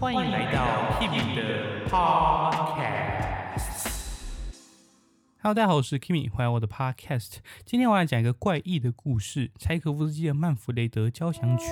欢迎来到 Kimi 的 Podcast。Hello，大家好，我是 Kimi，欢迎我的 Podcast。今天我要讲一个怪异的故事——柴可夫斯基的《曼弗雷德交响曲》。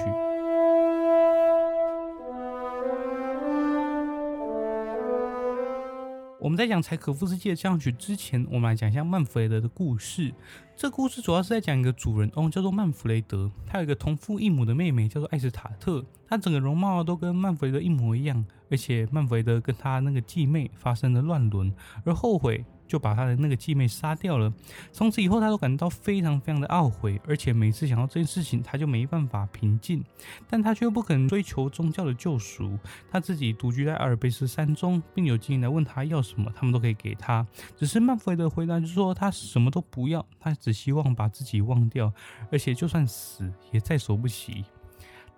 我们在讲柴可夫斯基的交响曲之前，我们来讲一下曼弗雷德的故事。这故事主要是在讲一个主人翁叫做曼弗雷德，他有一个同父异母的妹妹叫做艾斯塔特，他整个容貌都跟曼弗雷德一模一样，而且曼弗雷德跟他那个继妹发生了乱伦，而后悔。就把他的那个继妹杀掉了。从此以后，他都感到非常非常的懊悔，而且每次想到这件事情，他就没办法平静。但他却不肯追求宗教的救赎。他自己独居在阿尔卑斯山中，并有精灵来问他要什么，他们都可以给他。只是曼弗雷德回答就是说，他什么都不要，他只希望把自己忘掉，而且就算死也在所不惜。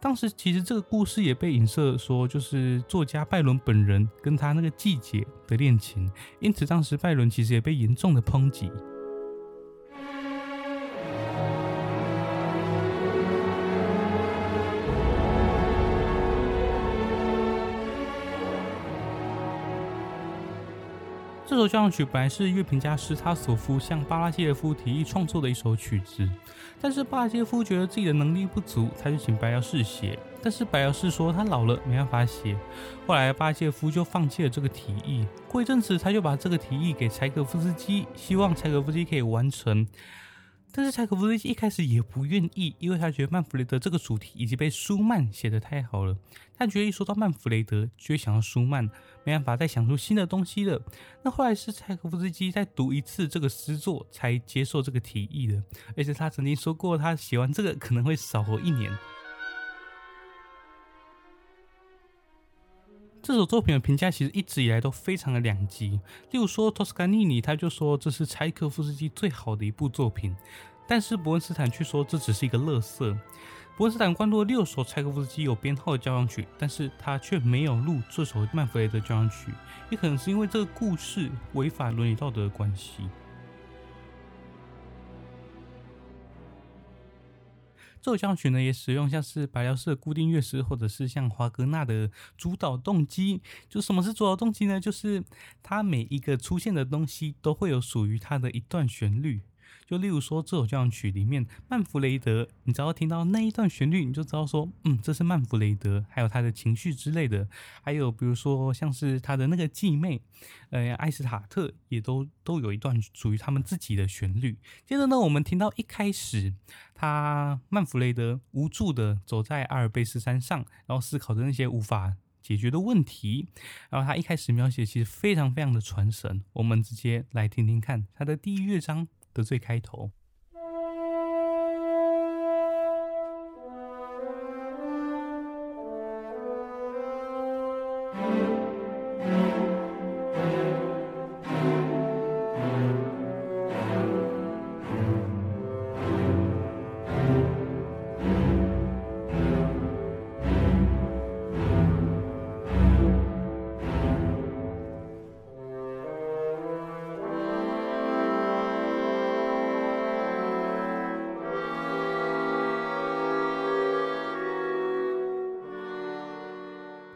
当时其实这个故事也被影射说，就是作家拜伦本人跟他那个季节的恋情，因此当时拜伦其实也被严重的抨击。这首交响曲本来是乐评家施塔索夫向巴拉谢夫提议创作的一首曲子，但是巴拉谢夫觉得自己的能力不足，他就请白辽士写，但是白辽士说他老了没办法写，后来巴拉谢夫就放弃了这个提议。过一阵子，他就把这个提议给柴可夫斯基，希望柴可夫斯基可以完成。但是柴可夫斯基一开始也不愿意，因为他觉得曼弗雷德这个主题已经被舒曼写得太好了。他觉得一说到曼弗雷德，就会想到舒曼，没办法再想出新的东西了。那后来是柴可夫斯基再读一次这个诗作，才接受这个提议的。而且他曾经说过，他写完这个可能会少活一年。这首作品的评价其实一直以来都非常的两极。例如说，托斯卡尼尼他就说这是柴可夫斯基最好的一部作品，但是伯恩斯坦却说这只是一个垃圾。伯恩斯坦关注了六首柴可夫斯基有编号的交响曲，但是他却没有录这首曼弗雷德交响曲，也可能是因为这个故事违反伦理道德的关系。这首交响曲呢，也使用像是白辽士的固定乐师，或者是像华格纳的主导动机。就什么是主导动机呢？就是它每一个出现的东西都会有属于它的一段旋律。就例如说，这首交响曲里面，曼弗雷德，你只要听到那一段旋律，你就知道说，嗯，这是曼弗雷德，还有他的情绪之类的。还有比如说，像是他的那个继妹，呃，艾斯塔特，也都都有一段属于他们自己的旋律。接着呢，我们听到一开始，他曼弗雷德无助的走在阿尔卑斯山上，然后思考着那些无法解决的问题。然后他一开始描写其实非常非常的传神。我们直接来听听看他的第一乐章的最开头。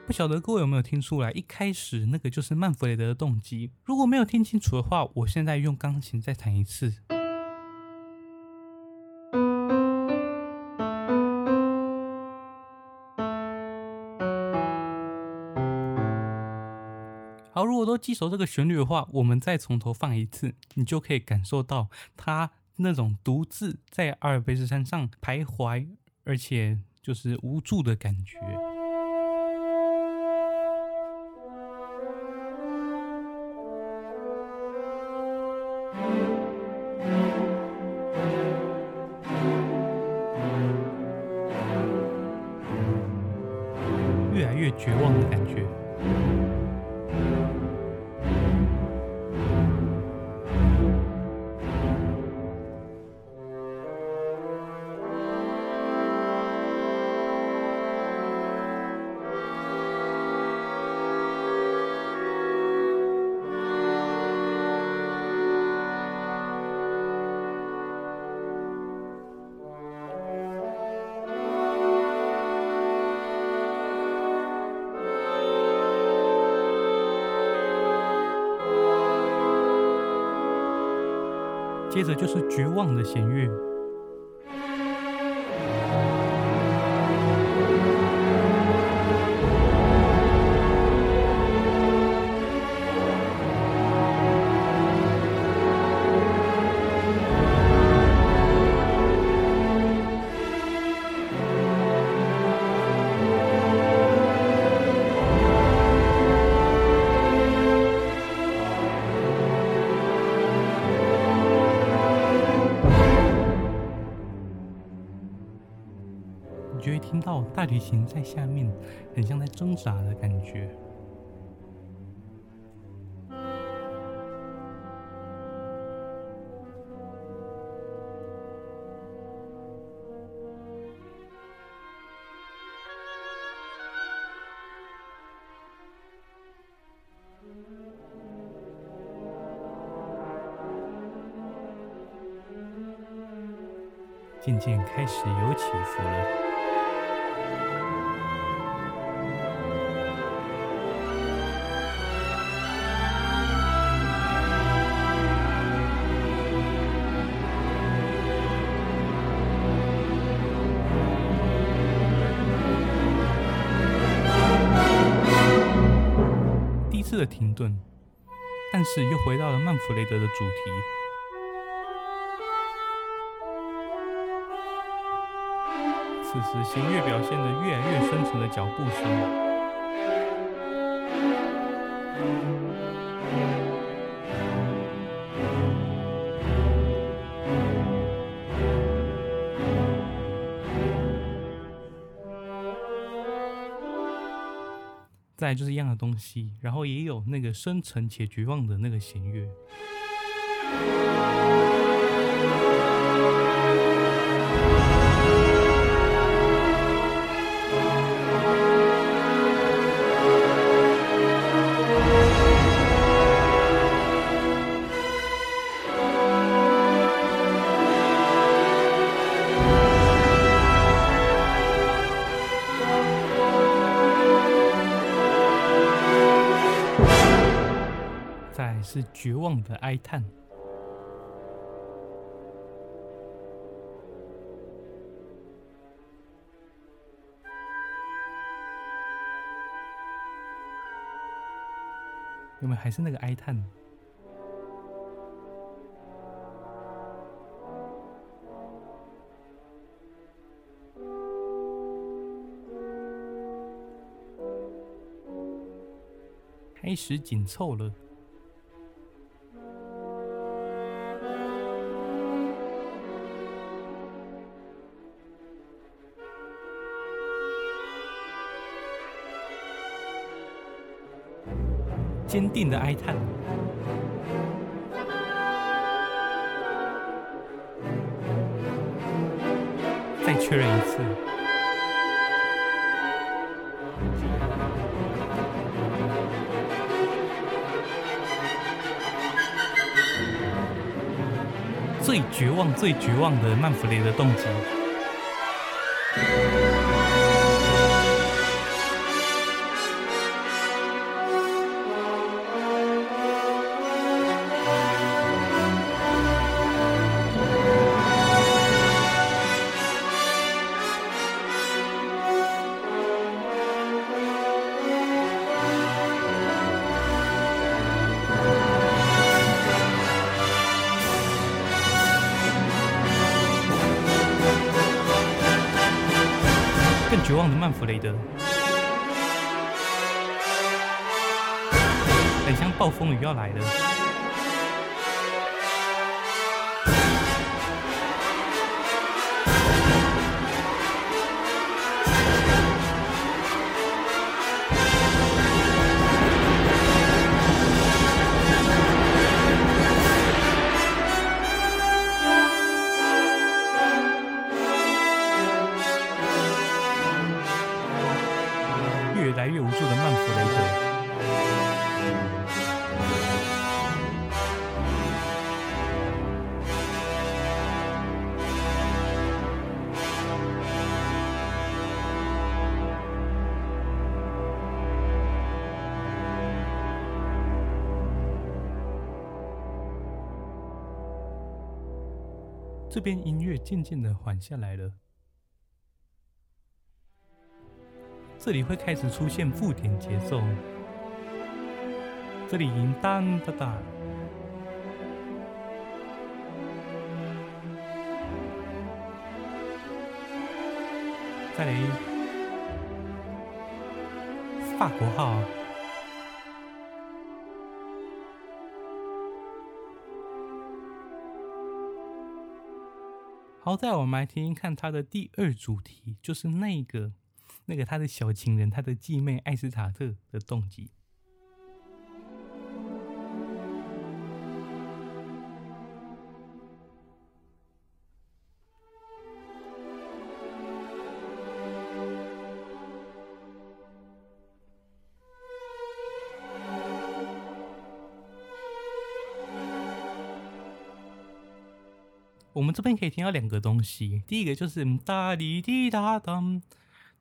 不晓得各位有没有听出来，一开始那个就是曼弗雷德的动机。如果没有听清楚的话，我现在用钢琴再弹一次。好，如果都记熟这个旋律的话，我们再从头放一次，你就可以感受到他那种独自在阿尔卑斯山上徘徊，而且就是无助的感觉。接着就是绝望的弦乐。旅行在下面，很像在挣扎的感觉。渐渐开始有起伏了。停顿，但是又回到了曼弗雷德的主题。此时弦乐表现得越来越深沉的脚步声。再就是一样的东西，然后也有那个深沉且绝望的那个弦乐。是绝望的哀叹，有没有？还是那个哀叹？开始紧凑了。坚定的哀叹，再确认一次，最绝望、最绝望的曼弗雷的动机。望的，很像暴风雨要来了。这边音乐渐渐的缓下来了，这里会开始出现附点节奏，这里音当哒哒，再来。法国号。好，在我们来听听看他的第二主题，就是那个那个他的小情人，他的继妹艾斯塔特的动机。这边可以听到两个东西，第一个就是哒哩滴答当，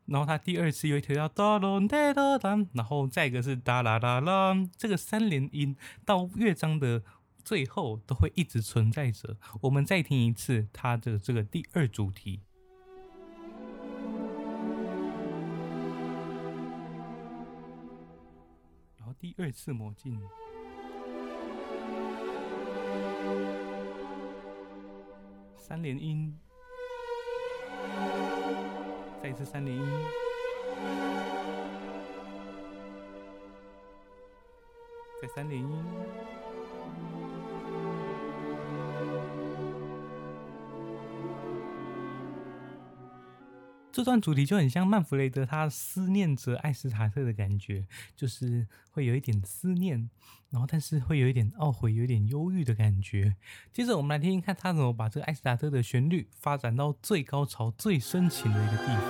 然后它第二次又会提到哒隆哒哒当，然后再一个是哒啦啦啦，这个三连音到乐章的最后都会一直存在着。我们再听一次它的这个第二主题，然后第二次魔镜。三连音，再一次三连音，再三连音。这段主题就很像曼弗雷德他思念着艾斯塔特的感觉，就是会有一点思念，然后但是会有一点懊悔，有一点忧郁的感觉。接着我们来听听看他怎么把这个艾斯塔特的旋律发展到最高潮、最深情的一个地方。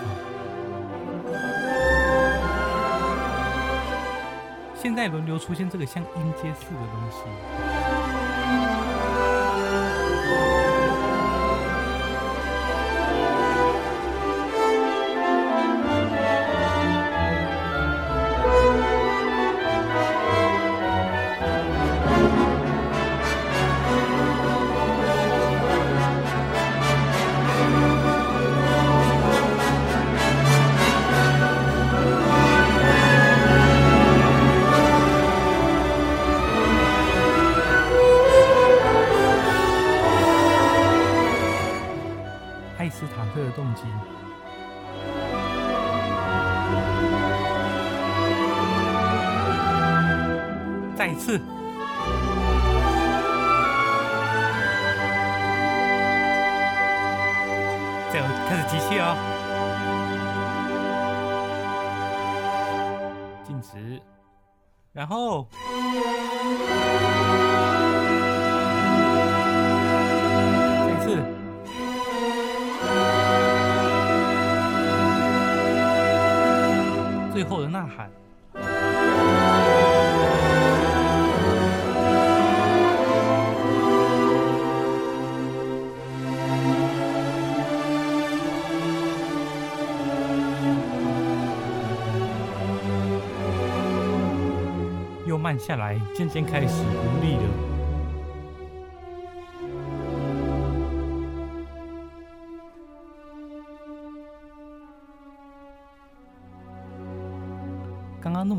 现在轮流出现这个像音阶似的东西。的动机再一次，再开始机械啊！静止，然后。喊，又慢下来，渐渐开始无力了。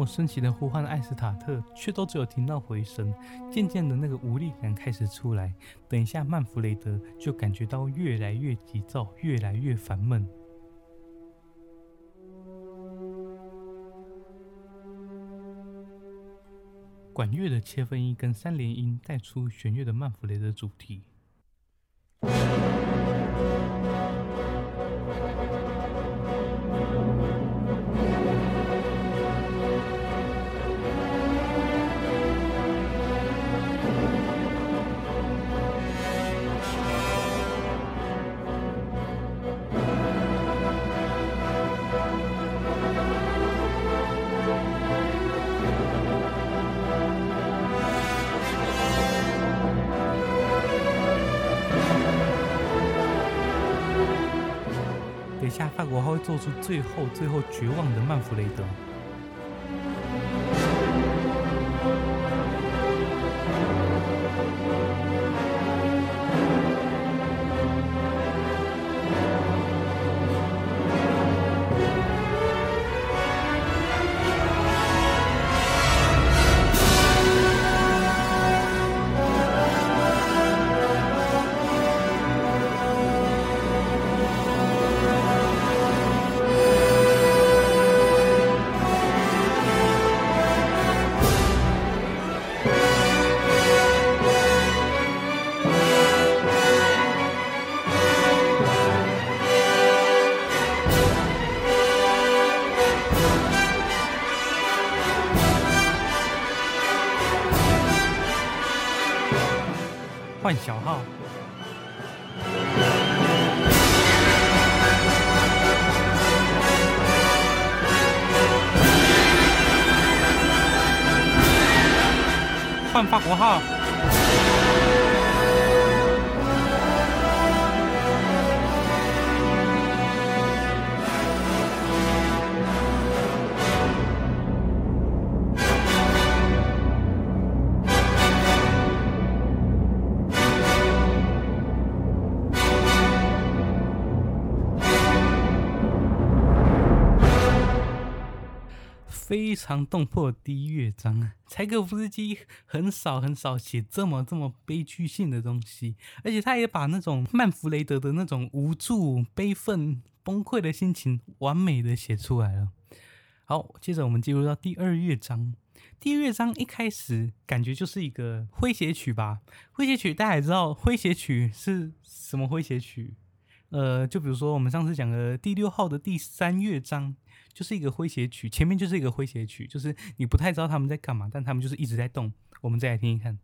深情的呼唤艾斯塔特，却都只有听到回声。渐渐的，那个无力感开始出来。等一下，曼弗雷德就感觉到越来越急躁，越来越烦闷。管乐的切分音跟三连音带出弦乐的曼弗雷德主题。我还会做出最后、最后绝望的曼弗雷德。换小号。非常动魄的第一乐章啊，柴可夫斯基很少很少写这么这么悲剧性的东西，而且他也把那种曼弗雷德的那种无助、悲愤、崩溃的心情完美的写出来了。好，接着我们进入到第二乐章。第二乐章一开始感觉就是一个诙谐曲吧？诙谐曲大家也知道，诙谐曲是什么诙谐曲？呃，就比如说我们上次讲的第六号的第三乐章。就是一个诙谐曲，前面就是一个诙谐曲，就是你不太知道他们在干嘛，但他们就是一直在动。我们再来听一看。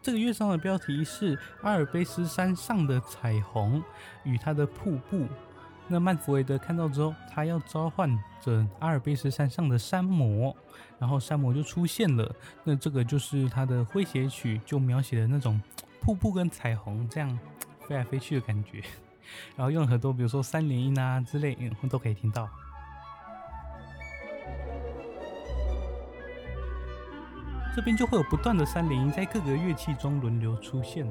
这个乐章的标题是阿尔卑斯山上的彩虹与它的瀑布。那曼弗雷德看到之后，他要召唤着阿尔卑斯山上的山魔，然后山魔就出现了。那这个就是他的诙谐曲，就描写了那种。瀑布跟彩虹这样 飞来飞去的感觉，然后用很多，比如说三连音啊之类，都可以听到。这边就会有不断的三连音在各个乐器中轮流出现。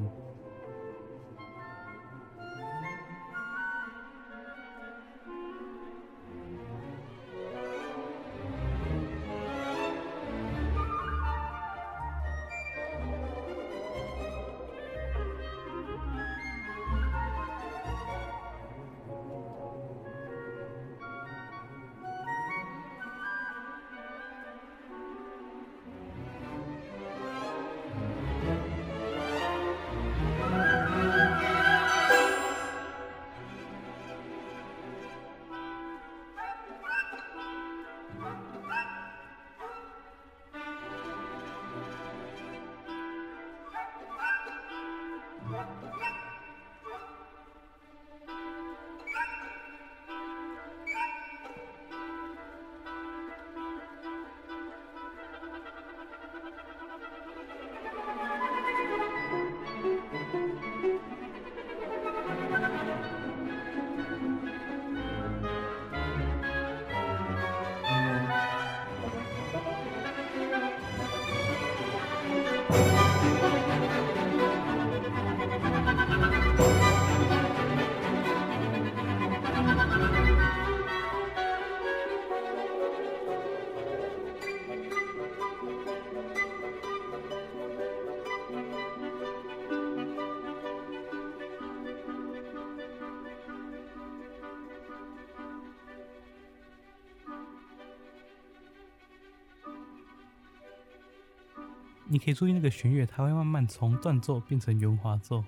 你可以注意那个弦乐，它会慢慢从断奏变成圆滑奏。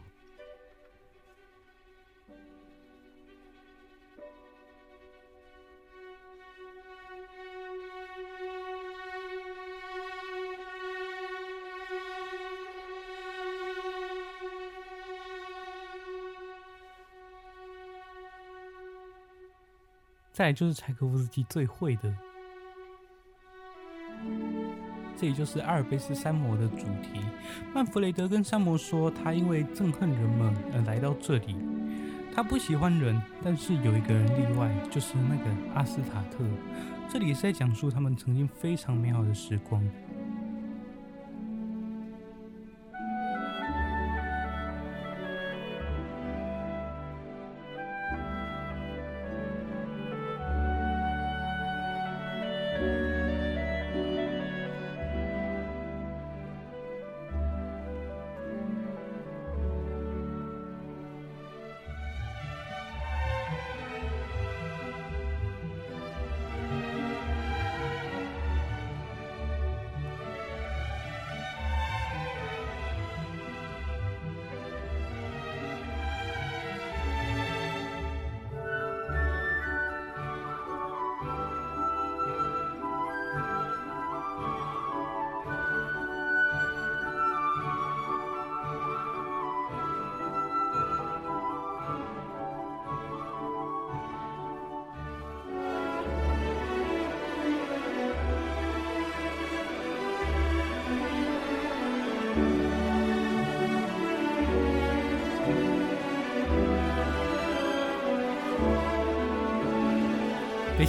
再来就是柴可夫斯基最会的。这里就是阿尔卑斯山魔的主题。曼弗雷德跟山魔说，他因为憎恨人们而来到这里。他不喜欢人，但是有一个人例外，就是那个阿斯塔特。这里是在讲述他们曾经非常美好的时光。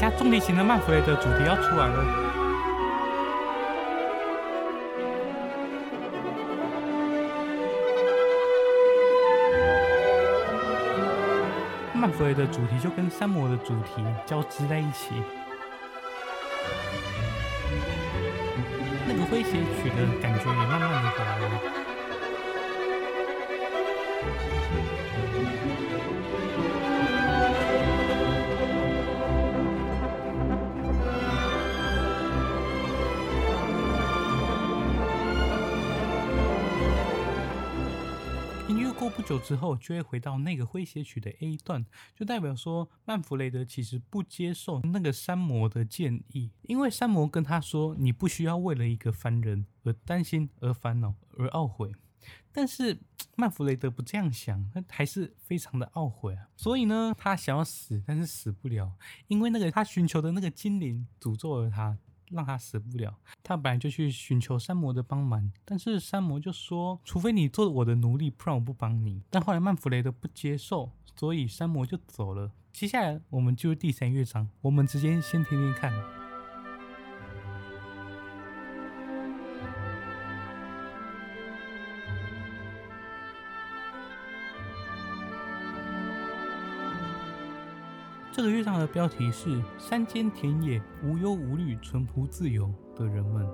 下，重力型的曼弗雷德主题要出来了。曼弗雷的主题就跟山摩的主题交织在一起，那个诙谐曲的感觉也慢慢久之后，就会回到那个诙谐曲的 A 段，就代表说曼弗雷德其实不接受那个山魔的建议，因为山魔跟他说：“你不需要为了一个凡人而担心、而烦恼、而懊悔。”但是曼弗雷德不这样想，他还是非常的懊悔啊。所以呢，他想要死，但是死不了，因为那个他寻求的那个精灵诅咒了他。让他死不了。他本来就去寻求山魔的帮忙，但是山魔就说：“除非你做我的奴隶，不然我不帮你。”但后来曼弗雷德不接受，所以山魔就走了。接下来我们进入第三乐章，我们直接先听听看。这个乐章的标题是“山间田野无忧无虑、淳朴自由的人们”。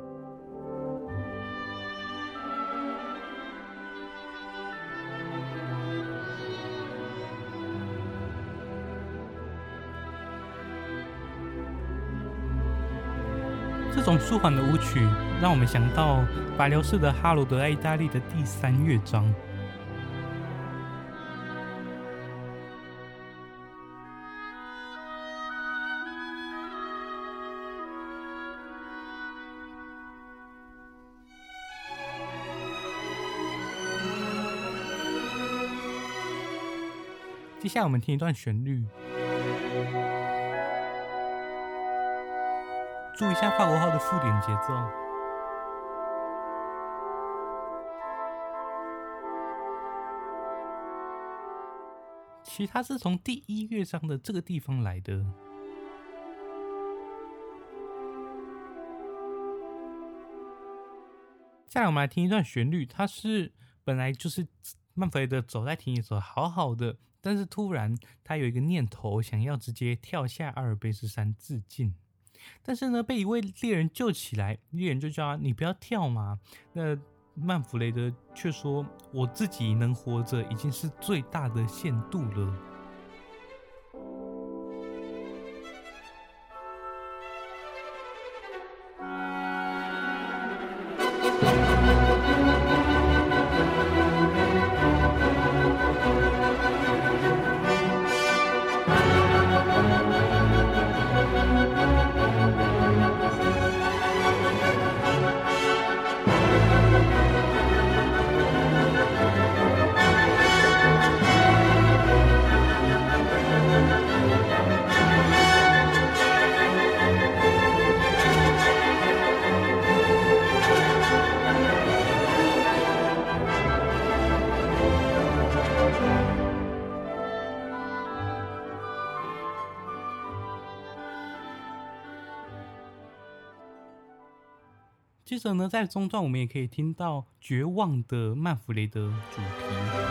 这种舒缓的舞曲让我们想到白辽士的《哈罗德爱意大利》的第三乐章。接下来我们听一段旋律，注意一下法国号的附点节奏。其实它是从第一乐章的这个地方来的。接下来我们来听一段旋律，它是本来就是曼弗雷德走在田野的时候，好好的。但是突然，他有一个念头，想要直接跳下阿尔卑斯山自尽。但是呢，被一位猎人救起来，猎人就叫他：“你不要跳嘛。”那曼弗雷德却说：“我自己能活着，已经是最大的限度了。”着呢，在中段我们也可以听到绝望的曼弗雷德主题。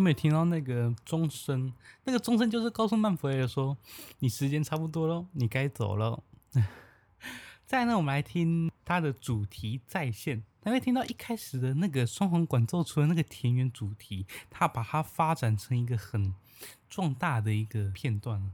有没有听到那个钟声？那个钟声就是告诉曼弗雷说：“你时间差不多了，你该走了。” 再呢，我们来听它的主题再现。还会听到一开始的那个双簧管奏出的那个田园主题，它把它发展成一个很壮大的一个片段。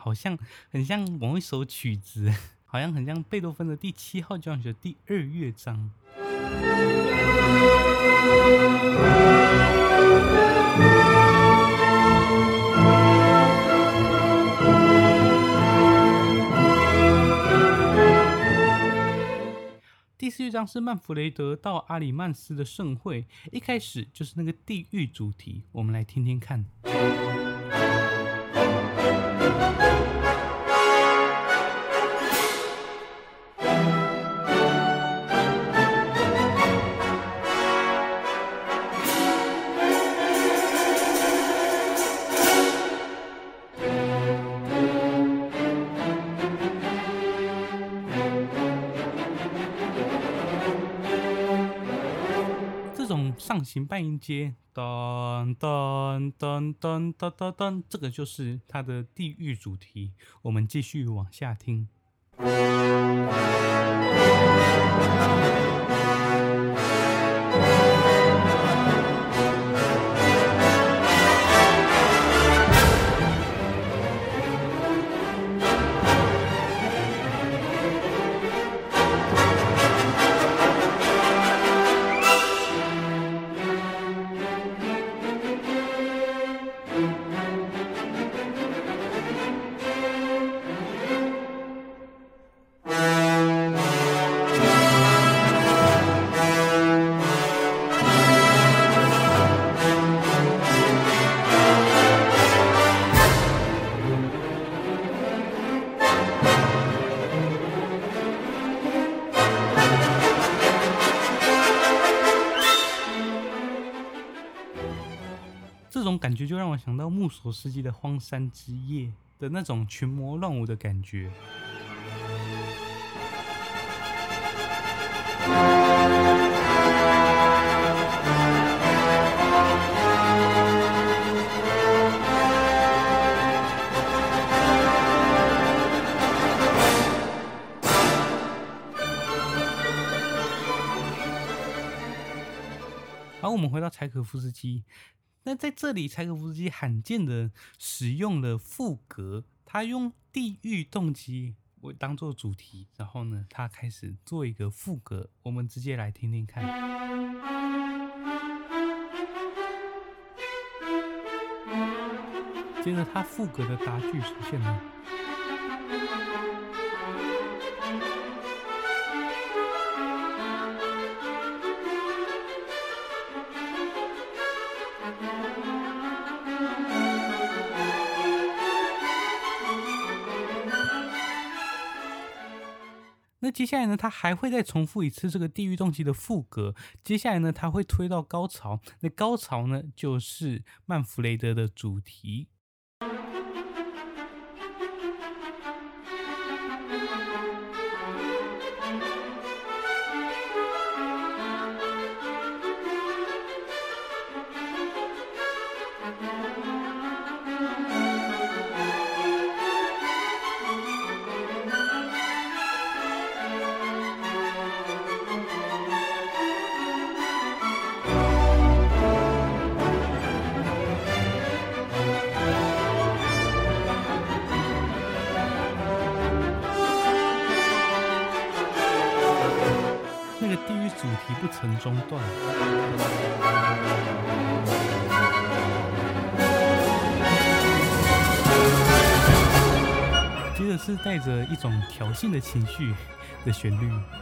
好像很像某一首曲子，好像很像贝多芬的第七号交响曲第二乐章。第四乐章是曼弗雷德到阿里曼斯的盛会，一开始就是那个地狱主题，我们来听听看。上行半音阶，噔噔噔噔噔噔噔，这个就是它的地狱主题。我们继续往下听。索斯基的《荒山之夜》的那种群魔乱舞的感觉。好，我们回到柴可夫斯基。那在这里，柴可夫斯基罕见的使用了副格，他用地狱动机为当做主题，然后呢，他开始做一个副格，我们直接来听听看。接着，他副格的答句出现了。那接下来呢，他还会再重复一次这个地狱动机的副歌。接下来呢，他会推到高潮。那高潮呢，就是曼弗雷德的主题。一种挑衅的情绪的旋律。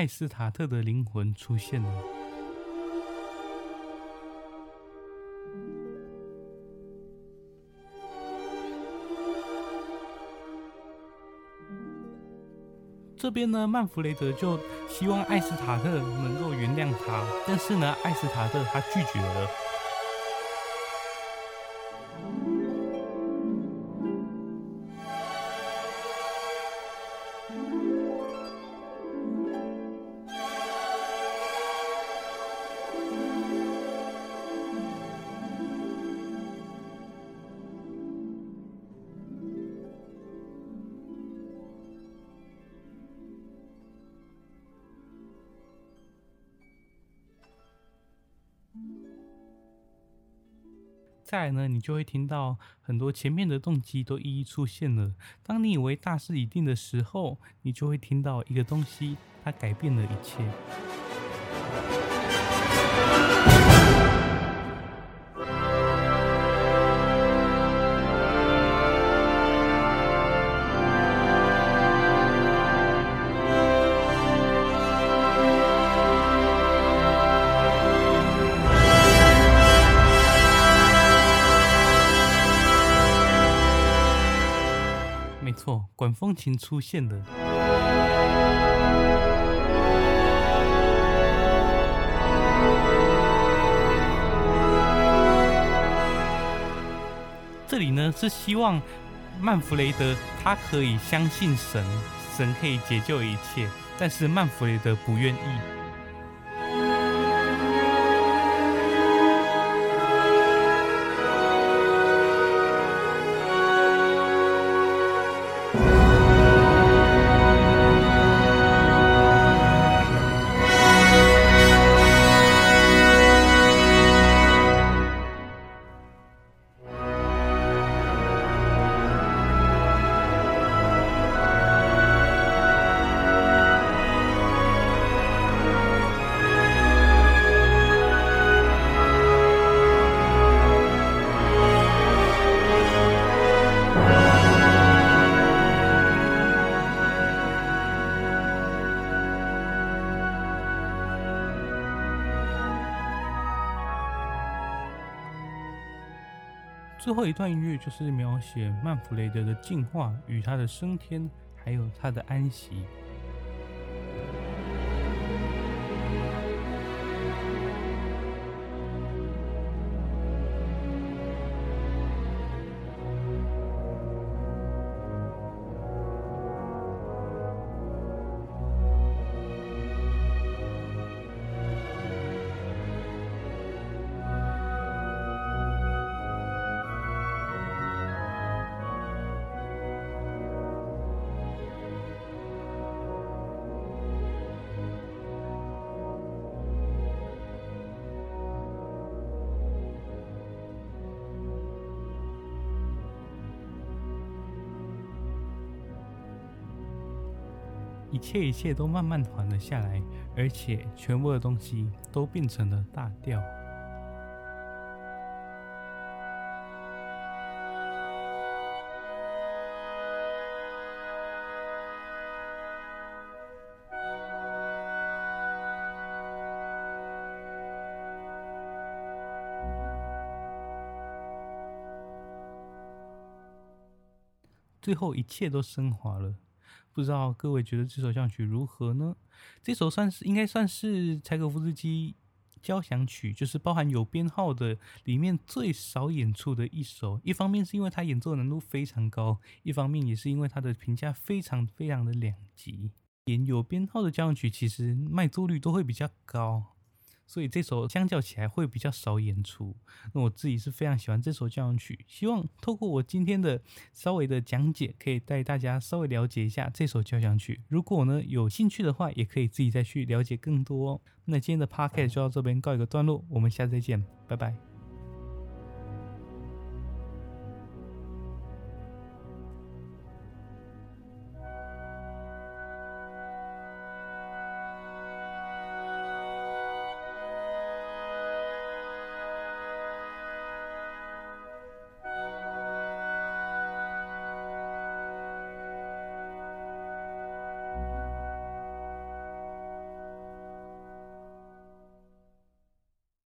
艾斯塔特的灵魂出现了。这边呢，曼弗雷德就希望艾斯塔特能够原谅他，但是呢，艾斯塔特他拒绝了。再呢，你就会听到很多前面的动机都一一出现了。当你以为大势已定的时候，你就会听到一个东西，它改变了一切。钢琴出现的，这里呢是希望曼弗雷德他可以相信神，神可以解救一切，但是曼弗雷德不愿意。最后一段音乐就是描写曼弗雷德的进化与他的升天，还有他的安息。一切一切都慢慢缓了下来而且全部的东西都变成了大调。最后一切都升华了。不知道各位觉得这首交响曲如何呢？这首算是应该算是柴可夫斯基交响曲，就是包含有编号的里面最少演出的一首。一方面是因为它演奏难度非常高，一方面也是因为它的评价非常非常的两极。演有编号的交响曲其实卖座率都会比较高。所以这首相较起来会比较少演出。那我自己是非常喜欢这首交响曲，希望透过我今天的稍微的讲解，可以带大家稍微了解一下这首交响曲。如果呢有兴趣的话，也可以自己再去了解更多哦。那今天的 p o c a s t 就到这边告一个段落，我们下次再见，拜拜。